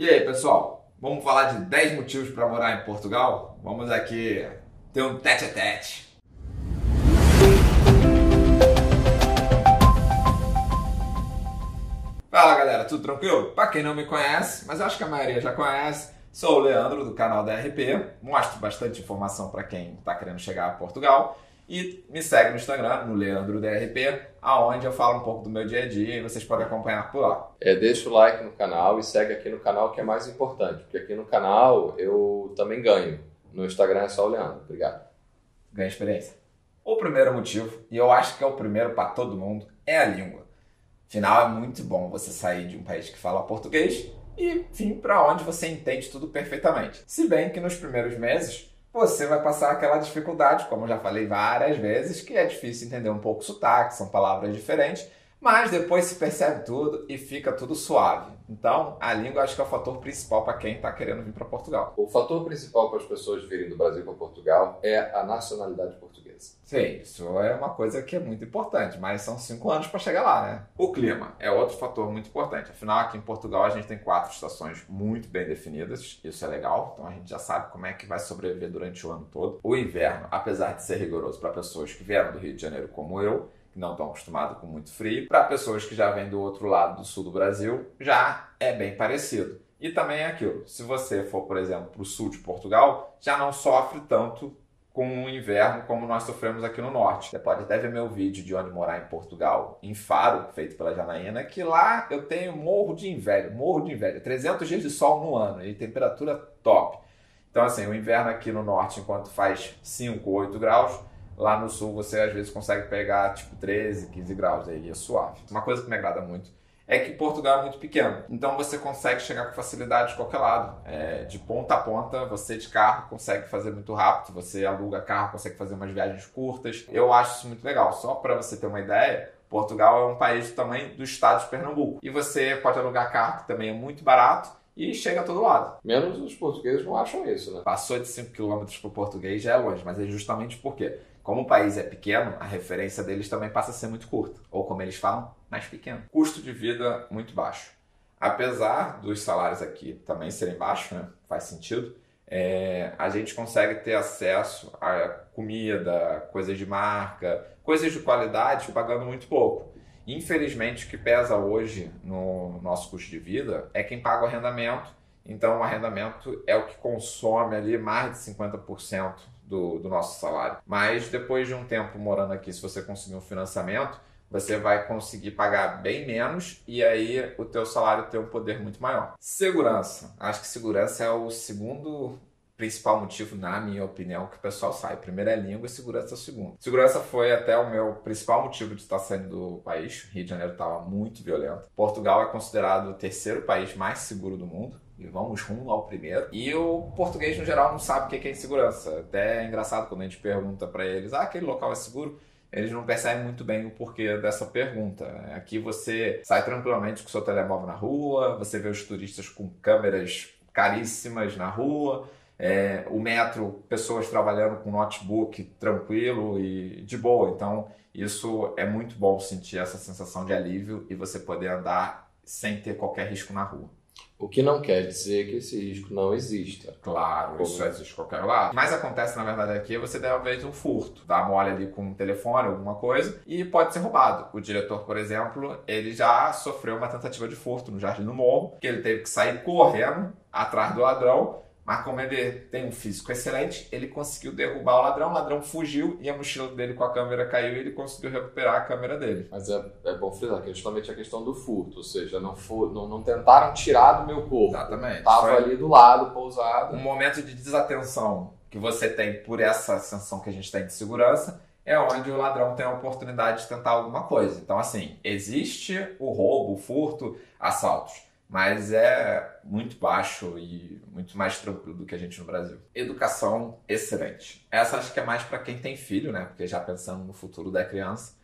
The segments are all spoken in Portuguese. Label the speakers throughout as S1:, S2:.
S1: E aí, pessoal? Vamos falar de 10 motivos para morar em Portugal? Vamos aqui ter um tete a tete. Fala galera, tudo tranquilo? Para quem não me conhece, mas acho que a maioria já conhece, sou o Leandro do canal da RP, mostro bastante informação para quem está querendo chegar a Portugal e me segue no Instagram, no Leandro DRP, aonde eu falo um pouco do meu dia a dia e vocês podem acompanhar por lá.
S2: É, deixa o like no canal e segue aqui no canal que é mais importante, porque aqui no canal eu também ganho. No Instagram é só o Leandro. Obrigado.
S1: Ganha experiência. O primeiro motivo, e eu acho que é o primeiro para todo mundo, é a língua. Afinal, é muito bom você sair de um país que fala português e vir para onde você entende tudo perfeitamente. Se bem que nos primeiros meses você vai passar aquela dificuldade, como já falei várias vezes, que é difícil entender um pouco o sotaque, são palavras diferentes, mas depois se percebe tudo e fica tudo suave. Então, a língua acho que é o fator principal para quem está querendo vir para Portugal.
S2: O fator principal para as pessoas virem do Brasil para Portugal é a nacionalidade portuguesa.
S1: Sim, isso é uma coisa que é muito importante, mas são cinco anos para chegar lá, né? O clima é outro fator muito importante. Afinal, aqui em Portugal a gente tem quatro estações muito bem definidas, isso é legal, então a gente já sabe como é que vai sobreviver durante o ano todo. O inverno, apesar de ser rigoroso para pessoas que vieram do Rio de Janeiro como eu, que não estão acostumados com muito frio. Para pessoas que já vêm do outro lado do sul do Brasil, já é bem parecido. E também é aquilo, se você for, por exemplo, para o sul de Portugal, já não sofre tanto com o inverno como nós sofremos aqui no norte. Você pode até ver meu vídeo de onde morar em Portugal, em Faro, feito pela Janaína, que lá eu tenho morro de inverno, morro de inverno, 300 dias de sol no ano e temperatura top. Então assim, o inverno aqui no norte, enquanto faz 5, 8 graus, Lá no sul você às vezes consegue pegar tipo 13, 15 graus, aí é suave. Uma coisa que me agrada muito é que Portugal é muito pequeno, então você consegue chegar com facilidade de qualquer lado. É, de ponta a ponta, você de carro consegue fazer muito rápido, você aluga carro, consegue fazer umas viagens curtas. Eu acho isso muito legal. Só para você ter uma ideia, Portugal é um país do tamanho do estado de Pernambuco. E você pode alugar carro, que também é muito barato, e chega a todo lado.
S2: Menos os portugueses não acham isso, né?
S1: Passou de 5 km para o português já é longe, mas é justamente porque como o país é pequeno, a referência deles também passa a ser muito curta, ou como eles falam, mais pequeno. Custo de vida muito baixo. Apesar dos salários aqui também serem baixos, né? faz sentido, é, a gente consegue ter acesso a comida, coisas de marca, coisas de qualidade pagando muito pouco. Infelizmente, o que pesa hoje no nosso custo de vida é quem paga o arrendamento. Então, o arrendamento é o que consome ali mais de 50% do, do nosso salário. Mas depois de um tempo morando aqui, se você conseguir um financiamento, você vai conseguir pagar bem menos e aí o teu salário tem um poder muito maior. Segurança. Acho que segurança é o segundo principal motivo, na minha opinião, que o pessoal sai. Primeiro é língua e segurança o segundo. Segurança foi até o meu principal motivo de estar saindo do país. Rio de Janeiro estava muito violento. Portugal é considerado o terceiro país mais seguro do mundo e vamos rumo ao primeiro. E o português, no geral, não sabe o que é insegurança. Até é engraçado quando a gente pergunta para eles: ah, aquele local é seguro? Eles não percebem muito bem o porquê dessa pergunta. Aqui você sai tranquilamente com seu telemóvel na rua, você vê os turistas com câmeras caríssimas na rua, é, o metro, pessoas trabalhando com notebook tranquilo e de boa. Então, isso é muito bom sentir essa sensação de alívio e você poder andar sem ter qualquer risco na rua.
S2: O que não quer dizer que esse risco não exista.
S1: Claro, Como... isso existe qualquer lado. Mas acontece, na verdade, aqui você haver um furto. Dá mole ali com um telefone, alguma coisa, e pode ser roubado. O diretor, por exemplo, ele já sofreu uma tentativa de furto no Jardim do Morro, que ele teve que sair correndo atrás do ladrão mas como ele tem um físico excelente, ele conseguiu derrubar o ladrão, o ladrão fugiu e a mochila dele com a câmera caiu e ele conseguiu recuperar a câmera dele.
S2: Mas é, é bom frisar que é justamente a questão do furto, ou seja, não, for, não, não tentaram tirar do meu corpo.
S1: Exatamente.
S2: Estava ali do lado, pousado.
S1: Um momento de desatenção que você tem por essa sensação que a gente tem de segurança é onde o ladrão tem a oportunidade de tentar alguma coisa. Então, assim, existe o roubo, o furto, assaltos mas é muito baixo e muito mais tranquilo do que a gente no Brasil. Educação excelente. Essa acho que é mais para quem tem filho, né? Porque já pensando no futuro da criança,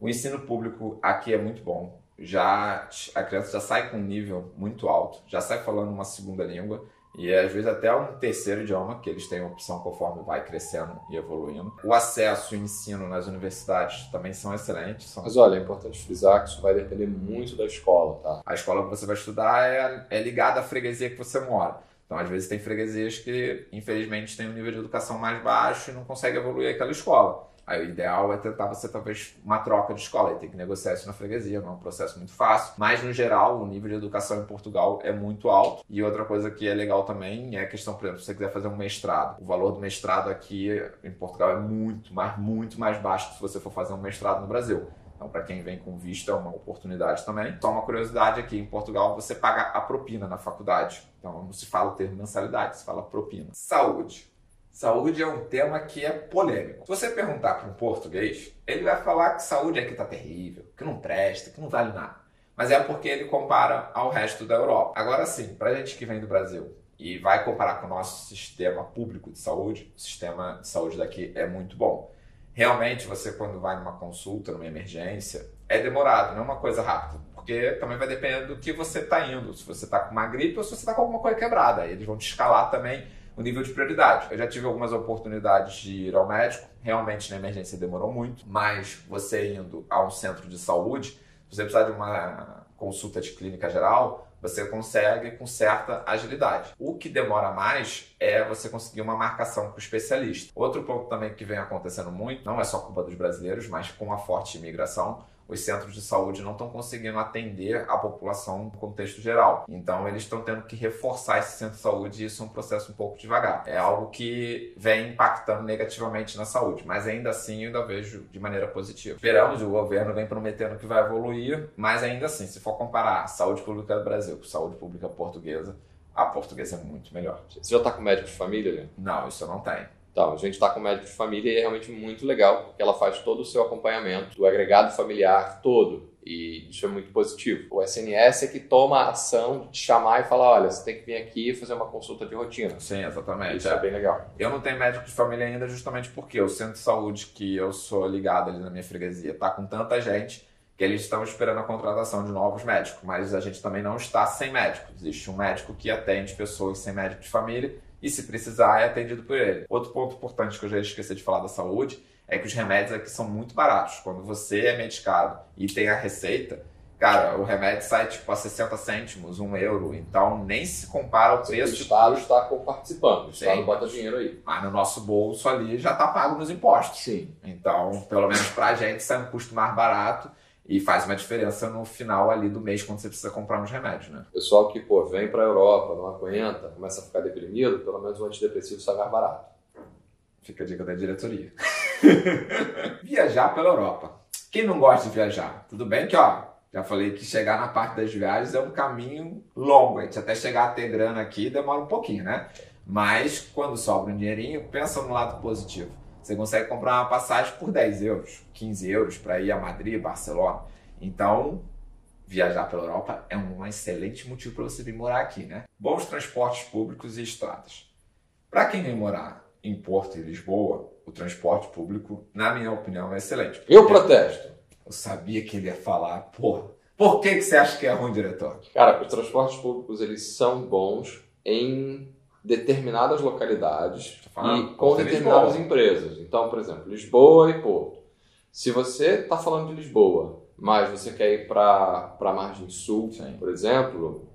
S1: o ensino público aqui é muito bom. Já a criança já sai com um nível muito alto, já sai falando uma segunda língua, E às vezes até um terceiro idioma, que eles têm opção conforme vai crescendo e evoluindo. O acesso e o ensino nas universidades também são excelentes. São...
S2: Mas olha, é importante frisar que isso vai depender muito da escola, tá?
S1: A escola que você vai estudar é, é ligada à freguesia que você mora. Então, às vezes, tem freguesias que, infelizmente, têm um nível de educação mais baixo e não consegue evoluir aquela escola. Aí o ideal é tentar você talvez uma troca de escola, e tem que negociar isso na freguesia, não é um processo muito fácil. Mas no geral, o nível de educação em Portugal é muito alto. E outra coisa que é legal também é a questão, por exemplo, se você quiser fazer um mestrado. O valor do mestrado aqui em Portugal é muito, mas muito mais baixo se você for fazer um mestrado no Brasil. Então, para quem vem com visto, é uma oportunidade também. Só uma curiosidade aqui: em Portugal, você paga a propina na faculdade. Então, não se fala o termo mensalidade, se fala propina. Saúde. Saúde é um tema que é polêmico. Se você perguntar para um português, ele vai falar que saúde aqui está terrível, que não presta, que não vale nada. Mas é porque ele compara ao resto da Europa. Agora sim, para gente que vem do Brasil e vai comparar com o nosso sistema público de saúde, o sistema de saúde daqui é muito bom. Realmente, você quando vai numa consulta, numa emergência, é demorado, não é uma coisa rápida. Porque também vai depender do que você está indo. Se você está com uma gripe ou se você está com alguma coisa quebrada. Eles vão te escalar também o nível de prioridade. Eu já tive algumas oportunidades de ir ao médico, realmente na emergência demorou muito, mas você indo a um centro de saúde, se você precisar de uma consulta de clínica geral, você consegue com certa agilidade. O que demora mais é você conseguir uma marcação com o especialista. Outro ponto também que vem acontecendo muito, não é só culpa dos brasileiros, mas com a forte imigração, os centros de saúde não estão conseguindo atender a população no contexto geral. Então, eles estão tendo que reforçar esse centro de saúde e isso é um processo um pouco devagar. É algo que vem impactando negativamente na saúde, mas ainda assim eu ainda vejo de maneira positiva. Esperamos, o governo vem prometendo que vai evoluir, mas ainda assim, se for comparar a saúde pública do Brasil com a saúde pública portuguesa, a portuguesa é muito melhor.
S2: Você já está com médico de família, né?
S1: Não, isso eu não tenho.
S2: Então, a gente está com médico de família e é realmente muito legal, porque ela faz todo o seu acompanhamento, do agregado familiar todo. E isso é muito positivo. O SNS é que toma a ação de te chamar e falar: olha, você tem que vir aqui e fazer uma consulta de rotina.
S1: Sim, exatamente.
S2: Isso é, é bem legal.
S1: Eu não tenho médico de família ainda, justamente porque o centro de saúde que eu sou ligado ali na minha freguesia está com tanta gente que eles estão esperando a contratação de novos médicos, mas a gente também não está sem médico. Existe um médico que atende pessoas sem médico de família e, se precisar, é atendido por ele. Outro ponto importante que eu já esqueci de falar da saúde é que os remédios aqui são muito baratos. Quando você é medicado e tem a receita, cara, o remédio sai tipo a 60 cêntimos, 1 euro. Então nem se compara ao preço.
S2: O Estado está participando, o Estado Sim. bota dinheiro aí.
S1: Mas no nosso bolso ali já está pago nos impostos.
S2: Sim.
S1: Então, pelo menos para a gente, sai um custo mais barato e faz uma diferença no final ali do mês quando você precisa comprar uns remédios, né?
S2: Pessoal que, pô, vem para a Europa, não aguenta, começa a ficar deprimido, pelo menos o antidepressivo sai mais barato.
S1: Fica a dica da diretoria. viajar pela Europa. Quem não gosta de viajar? Tudo bem que, ó, já falei que chegar na parte das viagens é um caminho longo. A gente até chegar a ter grana aqui demora um pouquinho, né? Mas quando sobra um dinheirinho, pensa no lado positivo. Você consegue comprar uma passagem por 10 euros, 15 euros para ir a Madrid, Barcelona. Então, viajar pela Europa é um excelente motivo para você vir morar aqui, né? Bons transportes públicos e estradas. Para quem vem morar em Porto e Lisboa, o transporte público, na minha opinião, é excelente.
S2: Eu protesto.
S1: Eu sabia que ele ia falar, porra. Por que, que você acha que é ruim, diretor?
S2: Cara, os transportes públicos eles são bons em determinadas localidades e com determinadas Lisboa. empresas. Então, por exemplo, Lisboa e Porto. Se você está falando de Lisboa, mas você quer ir para a margem sul, Sim. por exemplo,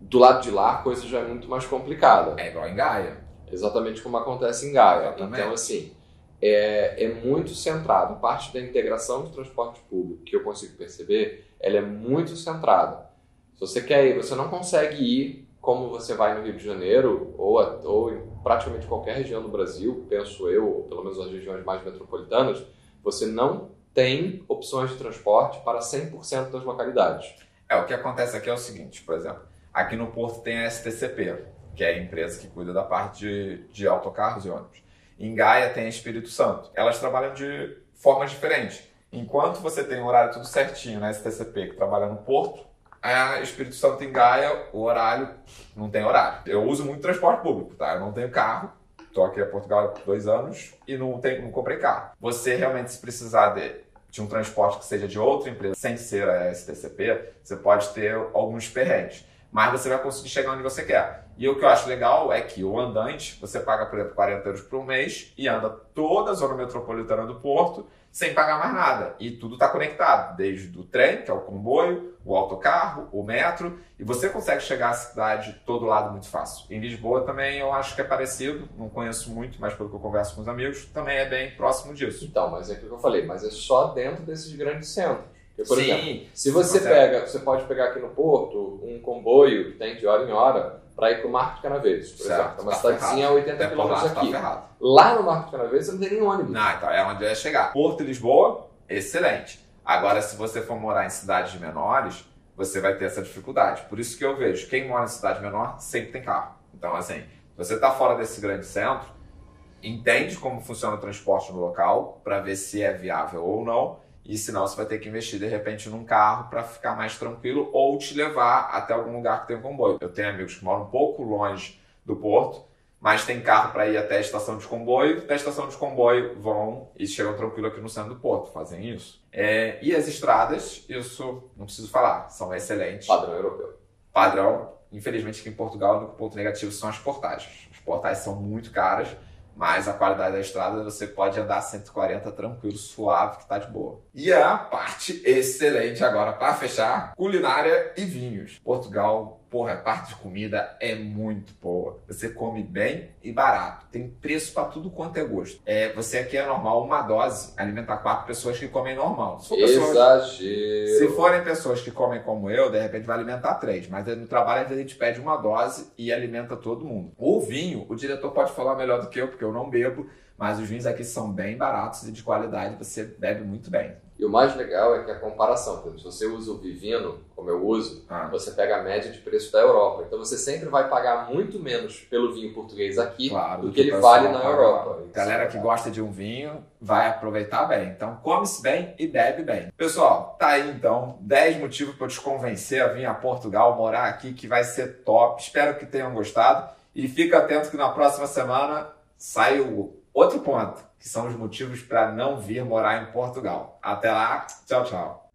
S2: do lado de lá a coisa já é muito mais complicada.
S1: É igual em Gaia.
S2: Exatamente como acontece em Gaia. Exatamente. Então, assim, é, é muito centrado. Parte da integração de transporte público, que eu consigo perceber, ela é muito centrada. Se você quer ir, você não consegue ir como você vai no Rio de Janeiro ou, ou em praticamente qualquer região do Brasil, penso eu, ou pelo menos as regiões mais metropolitanas, você não tem opções de transporte para 100% das localidades.
S1: É, o que acontece aqui é o seguinte, por exemplo, aqui no Porto tem a STCP, que é a empresa que cuida da parte de, de autocarros e ônibus. Em Gaia tem a Espírito Santo. Elas trabalham de formas diferentes. Enquanto você tem o horário tudo certinho na STCP, que trabalha no Porto, a Espírito Santo em Gaia, o horário não tem horário. Eu uso muito transporte público, tá? Eu não tenho carro. Estou aqui em Portugal há dois anos e não, tenho, não comprei carro. Você realmente, se precisar de, de um transporte que seja de outra empresa, sem ser a STCP, você pode ter alguns perrengues. mas você vai conseguir chegar onde você quer. E o que eu acho legal é que o andante, você paga, por exemplo, 40 euros por mês e anda toda a zona metropolitana do Porto sem pagar mais nada. E tudo está conectado, desde o trem, que é o comboio, o autocarro, o metro, e você consegue chegar à cidade todo lado muito fácil. Em Lisboa também eu acho que é parecido, não conheço muito, mas pelo que eu converso com os amigos, também é bem próximo disso.
S2: Então, mas é o que eu falei, mas é só dentro desses grandes centros. Porque, por Sim, exemplo, se você pega, você pode pegar aqui no Porto um comboio que tem de hora em hora para ir para o Marco de Canaveses, por certo, exemplo. É uma tá cidadezinha a 80 quilômetros aqui. Tá lá no Marco de Canaveses não tem nenhum ônibus.
S1: Não, então é onde eu ia chegar. Porto e Lisboa, excelente. Agora, se você for morar em cidades menores, você vai ter essa dificuldade. Por isso que eu vejo, quem mora em cidade menor sempre tem carro. Então, assim, se você está fora desse grande centro, entende como funciona o transporte no local para ver se é viável ou não e senão você vai ter que investir de repente num carro para ficar mais tranquilo ou te levar até algum lugar que tenha comboio. Eu tenho amigos que moram um pouco longe do porto, mas tem carro para ir até a estação de comboio. Da estação de comboio vão e chegam tranquilo aqui no centro do porto, fazem isso. É, e as estradas, isso não preciso falar, são excelentes.
S2: Padrão europeu.
S1: Padrão. Infelizmente aqui em Portugal o único ponto negativo são as portagens. As portagens são muito caras mas a qualidade da estrada você pode andar 140 tranquilo, suave, que tá de boa. E a parte excelente agora para fechar, culinária e vinhos. Portugal porra, a parte de comida é muito boa. Você come bem e barato. Tem preço para tudo quanto é gosto. É, você aqui é normal uma dose alimentar quatro pessoas que comem normal.
S2: Se Exagero. Pessoas,
S1: se forem pessoas que comem como eu, de repente vai alimentar três. Mas no trabalho a gente pede uma dose e alimenta todo mundo. O vinho, o diretor pode falar melhor do que eu, porque eu não bebo. Mas os vinhos aqui são bem baratos e de qualidade, você bebe muito bem.
S2: E o mais legal é que a comparação, por exemplo, se você usa o Vivino, como eu uso, ah. você pega a média de preço da Europa. Então você sempre vai pagar muito menos pelo vinho português aqui claro, do, que, ele vale na Europa.
S1: Galera que gosta de um vinho vai aproveitar bem. Então come-se bem e bebe bem. Pessoal, tá aí então 10 motivos para eu te convencer a vir a Portugal, morar aqui, que vai ser top. Espero que tenham gostado. E fica atento que na próxima semana sai o outro ponto que são os motivos para não vir morar em Portugal. Até lá, tchau, tchau.